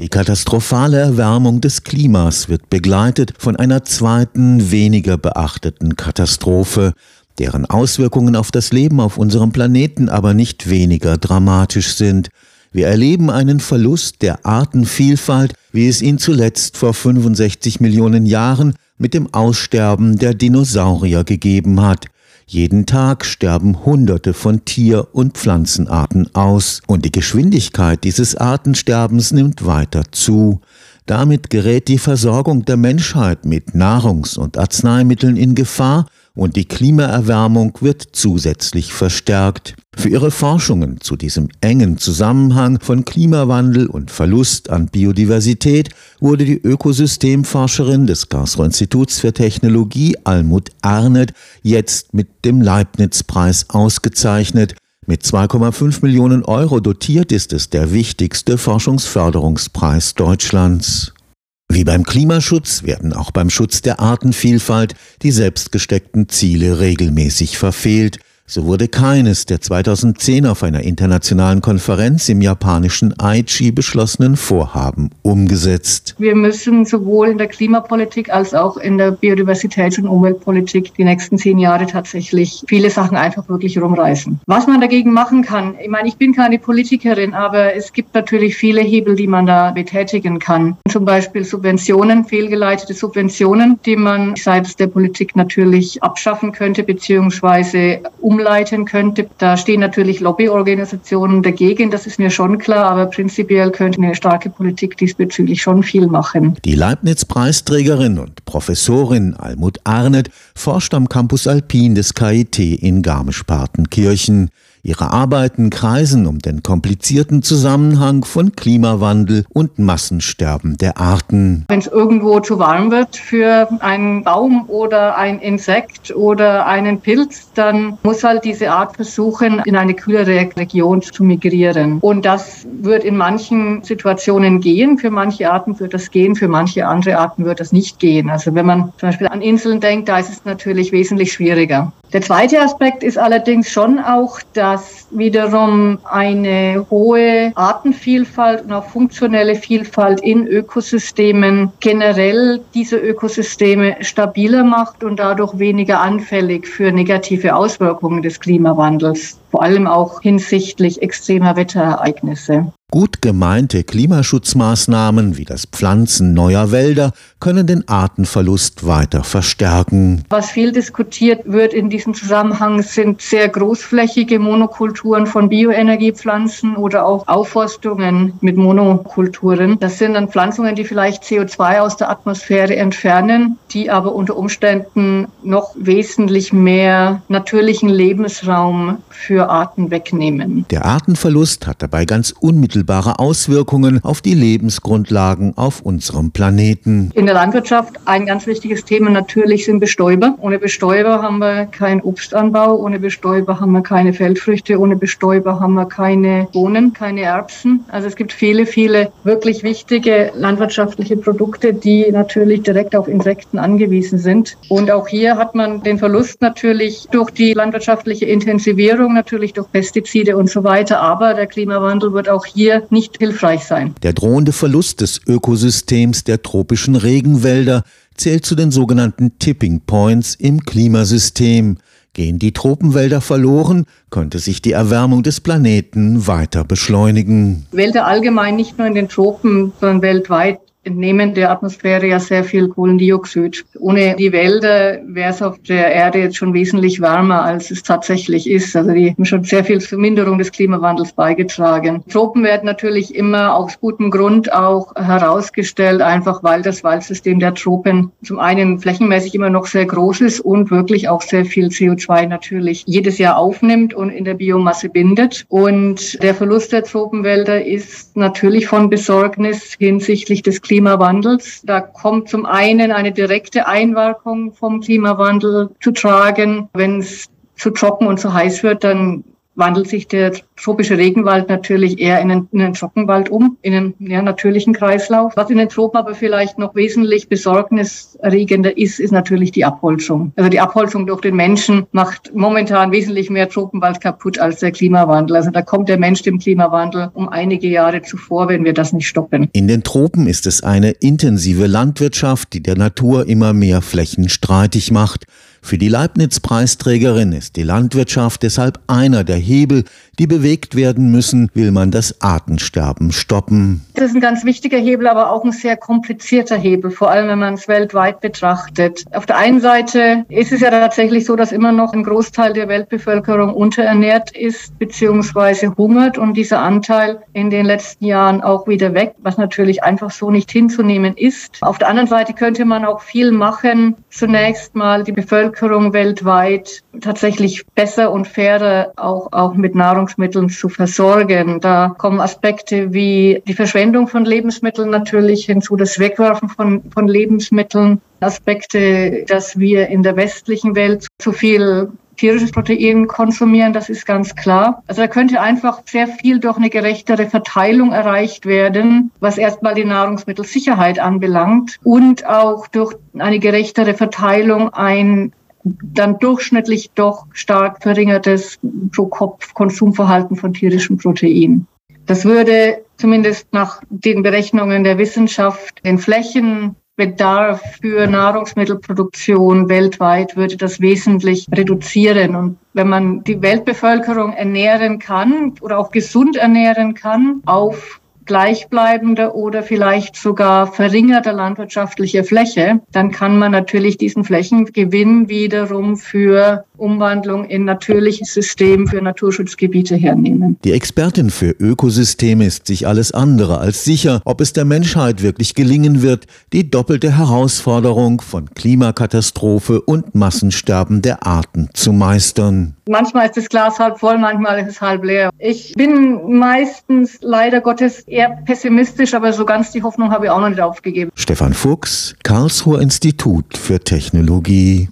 Die katastrophale Erwärmung des Klimas wird begleitet von einer zweiten, weniger beachteten Katastrophe, deren Auswirkungen auf das Leben auf unserem Planeten aber nicht weniger dramatisch sind. Wir erleben einen Verlust der Artenvielfalt, wie es ihn zuletzt vor 65 Millionen Jahren mit dem Aussterben der Dinosaurier gegeben hat. Jeden Tag sterben Hunderte von Tier- und Pflanzenarten aus und die Geschwindigkeit dieses Artensterbens nimmt weiter zu. Damit gerät die Versorgung der Menschheit mit Nahrungs- und Arzneimitteln in Gefahr und die Klimaerwärmung wird zusätzlich verstärkt. Für ihre Forschungen zu diesem engen Zusammenhang von Klimawandel und Verlust an Biodiversität wurde die Ökosystemforscherin des Karlsruher Instituts für Technologie Almut Arnett jetzt mit dem Leibniz-Preis ausgezeichnet. Mit 2,5 Millionen Euro dotiert ist es der wichtigste Forschungsförderungspreis Deutschlands. Wie beim Klimaschutz werden auch beim Schutz der Artenvielfalt die selbstgesteckten Ziele regelmäßig verfehlt. So wurde keines der 2010 auf einer internationalen Konferenz im japanischen Aichi beschlossenen Vorhaben umgesetzt. Wir müssen sowohl in der Klimapolitik als auch in der Biodiversitäts- und Umweltpolitik die nächsten zehn Jahre tatsächlich viele Sachen einfach wirklich rumreißen. Was man dagegen machen kann, ich meine, ich bin keine Politikerin, aber es gibt natürlich viele Hebel, die man da betätigen kann. Zum Beispiel Subventionen, fehlgeleitete Subventionen, die man seitens der Politik natürlich abschaffen könnte, beziehungsweise um umleiten könnte. Da stehen natürlich Lobbyorganisationen dagegen, das ist mir schon klar, aber prinzipiell könnte eine starke Politik diesbezüglich schon viel machen. Die Leibniz-Preisträgerin und Professorin Almut Arnett forscht am Campus Alpin des KIT in Garmisch-Partenkirchen. Ihre Arbeiten kreisen um den komplizierten Zusammenhang von Klimawandel und Massensterben der Arten. Wenn es irgendwo zu warm wird für einen Baum oder ein Insekt oder einen Pilz, dann muss halt diese Art versuchen, in eine kühlere Region zu migrieren. Und das wird in manchen Situationen gehen. Für manche Arten wird das gehen, für manche andere Arten wird das nicht gehen. Also wenn man zum Beispiel an Inseln denkt, da ist es natürlich wesentlich schwieriger. Der zweite Aspekt ist allerdings schon auch, dass wiederum eine hohe Artenvielfalt und auch funktionelle Vielfalt in Ökosystemen generell diese Ökosysteme stabiler macht und dadurch weniger anfällig für negative Auswirkungen des Klimawandels, vor allem auch hinsichtlich extremer Wetterereignisse. Gut gemeinte Klimaschutzmaßnahmen wie das Pflanzen neuer Wälder können den Artenverlust weiter verstärken. Was viel diskutiert wird in diesem Zusammenhang sind sehr großflächige Monokulturen von Bioenergiepflanzen oder auch Aufforstungen mit Monokulturen. Das sind dann Pflanzungen, die vielleicht CO2 aus der Atmosphäre entfernen, die aber unter Umständen noch wesentlich mehr natürlichen Lebensraum für Arten wegnehmen. Der Artenverlust hat dabei ganz unmittelbar unmittelbare Auswirkungen auf die Lebensgrundlagen auf unserem Planeten. In der Landwirtschaft ein ganz wichtiges Thema natürlich sind Bestäuber. Ohne Bestäuber haben wir keinen Obstanbau, ohne Bestäuber haben wir keine Feldfrüchte, ohne Bestäuber haben wir keine Bohnen, keine Erbsen. Also es gibt viele, viele wirklich wichtige landwirtschaftliche Produkte, die natürlich direkt auf Insekten angewiesen sind. Und auch hier hat man den Verlust natürlich durch die landwirtschaftliche Intensivierung, natürlich durch Pestizide und so weiter. Aber der Klimawandel wird auch hier hier nicht hilfreich sein. Der drohende Verlust des Ökosystems der tropischen Regenwälder zählt zu den sogenannten Tipping Points im Klimasystem. Gehen die Tropenwälder verloren, könnte sich die Erwärmung des Planeten weiter beschleunigen. Wälder allgemein, nicht nur in den Tropen, sondern weltweit entnehmen der Atmosphäre ja sehr viel Kohlendioxid. Ohne die Wälder wäre es auf der Erde jetzt schon wesentlich wärmer, als es tatsächlich ist. Also die haben schon sehr viel zur Minderung des Klimawandels beigetragen. Tropen werden natürlich immer aus gutem Grund auch herausgestellt, einfach weil das Waldsystem der Tropen zum einen flächenmäßig immer noch sehr groß ist und wirklich auch sehr viel CO2 natürlich jedes Jahr aufnimmt und in der Biomasse bindet. Und der Verlust der Tropenwälder ist natürlich von Besorgnis hinsichtlich des Klimawandels Klimawandels. Da kommt zum einen eine direkte Einwirkung vom Klimawandel zu tragen. Wenn es zu trocken und zu heiß wird, dann wandelt sich der tropische Regenwald natürlich eher in einen, in einen Trockenwald um, in einen ja, natürlichen Kreislauf. Was in den Tropen aber vielleicht noch wesentlich besorgniserregender ist, ist natürlich die Abholzung. Also die Abholzung durch den Menschen macht momentan wesentlich mehr Tropenwald kaputt als der Klimawandel. Also da kommt der Mensch dem Klimawandel um einige Jahre zuvor, wenn wir das nicht stoppen. In den Tropen ist es eine intensive Landwirtschaft, die der Natur immer mehr Flächen streitig macht. Für die Leibniz-Preisträgerin ist die Landwirtschaft deshalb einer der Hebel, die bewegt werden müssen, will man das Artensterben stoppen. Das ist ein ganz wichtiger Hebel, aber auch ein sehr komplizierter Hebel, vor allem wenn man es weltweit betrachtet. Auf der einen Seite ist es ja tatsächlich so, dass immer noch ein Großteil der Weltbevölkerung unterernährt ist bzw. hungert und dieser Anteil in den letzten Jahren auch wieder weg, was natürlich einfach so nicht hinzunehmen ist. Auf der anderen Seite könnte man auch viel machen, zunächst mal die Bevölkerung Bevölkerung weltweit tatsächlich besser und fairer auch, auch mit Nahrungsmitteln zu versorgen. Da kommen Aspekte wie die Verschwendung von Lebensmitteln natürlich hinzu, das Wegwerfen von, von Lebensmitteln, Aspekte, dass wir in der westlichen Welt zu viel tierisches Protein konsumieren, das ist ganz klar. Also da könnte einfach sehr viel durch eine gerechtere Verteilung erreicht werden, was erstmal die Nahrungsmittelsicherheit anbelangt und auch durch eine gerechtere Verteilung ein dann durchschnittlich doch stark verringertes Pro-Kopf-Konsumverhalten von tierischem Protein. Das würde zumindest nach den Berechnungen der Wissenschaft den Flächenbedarf für Nahrungsmittelproduktion weltweit würde das wesentlich reduzieren. Und wenn man die Weltbevölkerung ernähren kann oder auch gesund ernähren kann auf gleichbleibende oder vielleicht sogar verringerte landwirtschaftliche Fläche, dann kann man natürlich diesen Flächengewinn wiederum für Umwandlung in natürliches System für Naturschutzgebiete hernehmen. Die Expertin für Ökosysteme ist sich alles andere als sicher, ob es der Menschheit wirklich gelingen wird, die doppelte Herausforderung von Klimakatastrophe und Massensterben der Arten zu meistern. Manchmal ist das Glas halb voll, manchmal ist es halb leer. Ich bin meistens leider Gottes eher pessimistisch, aber so ganz die Hoffnung habe ich auch noch nicht aufgegeben. Stefan Fuchs, Karlsruher Institut für Technologie.